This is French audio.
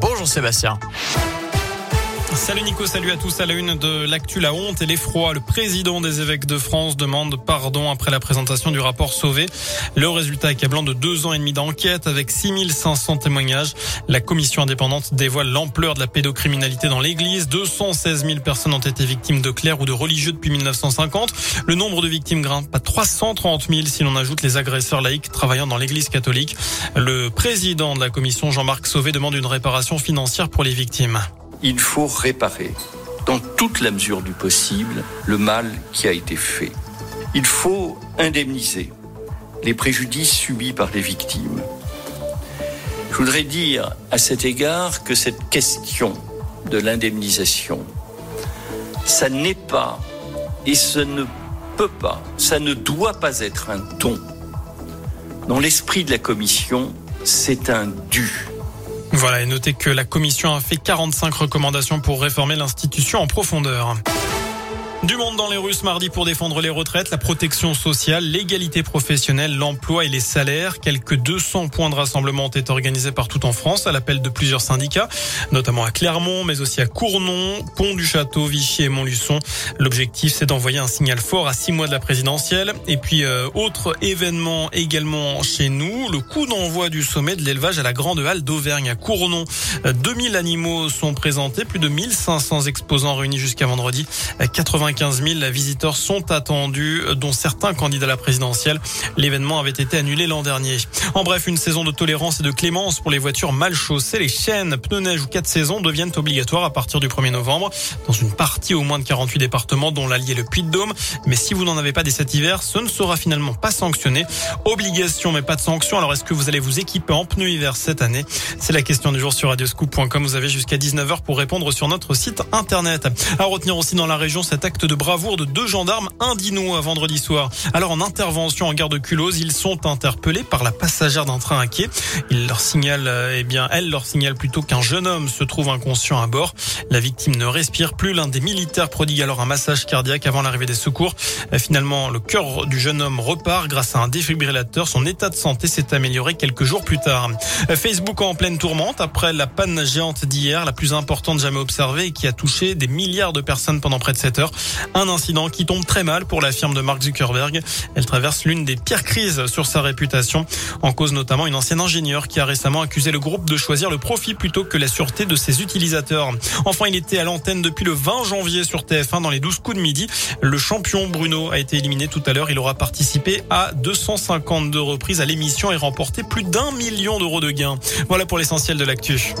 Bonjour Sébastien. Salut Nico, salut à tous. À la une de l'actu, la honte et l'effroi. Le président des évêques de France demande pardon après la présentation du rapport Sauvé. Le résultat accablant de deux ans et demi d'enquête avec 6500 témoignages. La commission indépendante dévoile l'ampleur de la pédocriminalité dans l'église. 216 000 personnes ont été victimes de clercs ou de religieux depuis 1950. Le nombre de victimes grimpe à 330 000 si l'on ajoute les agresseurs laïcs travaillant dans l'église catholique. Le président de la commission, Jean-Marc Sauvé, demande une réparation financière pour les victimes il faut réparer, dans toute la mesure du possible, le mal qui a été fait. Il faut indemniser les préjudices subis par les victimes. Je voudrais dire à cet égard que cette question de l'indemnisation, ça n'est pas et ce ne peut pas, ça ne doit pas être un don. Dans l'esprit de la Commission, c'est un dû. Voilà, et notez que la commission a fait 45 recommandations pour réformer l'institution en profondeur. Du monde dans les rues mardi pour défendre les retraites, la protection sociale, l'égalité professionnelle, l'emploi et les salaires. Quelques 200 points de rassemblement ont été organisés partout en France à l'appel de plusieurs syndicats, notamment à Clermont, mais aussi à Cournon, Pont du Château, Vichy et Montluçon. L'objectif, c'est d'envoyer un signal fort à six mois de la présidentielle. Et puis, euh, autre événement également chez nous, le coup d'envoi du sommet de l'élevage à la Grande Halle d'Auvergne à Cournon. 2000 euh, animaux sont présentés, plus de 1500 exposants réunis jusqu'à vendredi. 80 95 000 visiteurs sont attendus, dont certains candidats à la présidentielle. L'événement avait été annulé l'an dernier. En bref, une saison de tolérance et de clémence pour les voitures mal chaussées. Les chaînes, pneus neige ou 4 saisons deviennent obligatoires à partir du 1er novembre dans une partie au moins de 48 départements dont l'Allier le Puy-de-Dôme. Mais si vous n'en avez pas des cet hiver, ce ne sera finalement pas sanctionné. Obligation mais pas de sanction. Alors est-ce que vous allez vous équiper en pneus hiver cette année? C'est la question du jour sur radioscoop.com. Vous avez jusqu'à 19h pour répondre sur notre site internet. À retenir aussi dans la région cet acte de bravoure de deux gendarmes indinois vendredi soir. Alors en intervention en gare de Culose, ils sont interpellés par la passagère d'un train à quai. Il leur signale, eh bien, elle leur signale plutôt qu'un jeune homme se trouve inconscient à bord. La victime ne respire plus. L'un des militaires prodigue alors un massage cardiaque avant l'arrivée des secours. Finalement, le cœur du jeune homme repart grâce à un défibrillateur. Son état de santé s'est amélioré quelques jours plus tard. Facebook en pleine tourmente après la panne géante d'hier, la plus importante jamais observée et qui a touché des milliards de personnes pendant près de 7 heures. Un incident qui tombe très mal pour la firme de Mark Zuckerberg. Elle traverse l'une des pires crises sur sa réputation. En cause notamment une ancienne ingénieure qui a récemment accusé le groupe de choisir le profit plutôt que la sûreté de ses utilisateurs. Enfin, il était à l'antenne depuis le 20 janvier sur TF1 dans les 12 coups de midi. Le champion Bruno a été éliminé tout à l'heure. Il aura participé à 252 reprises à l'émission et remporté plus d'un million d'euros de gains. Voilà pour l'essentiel de l'actu.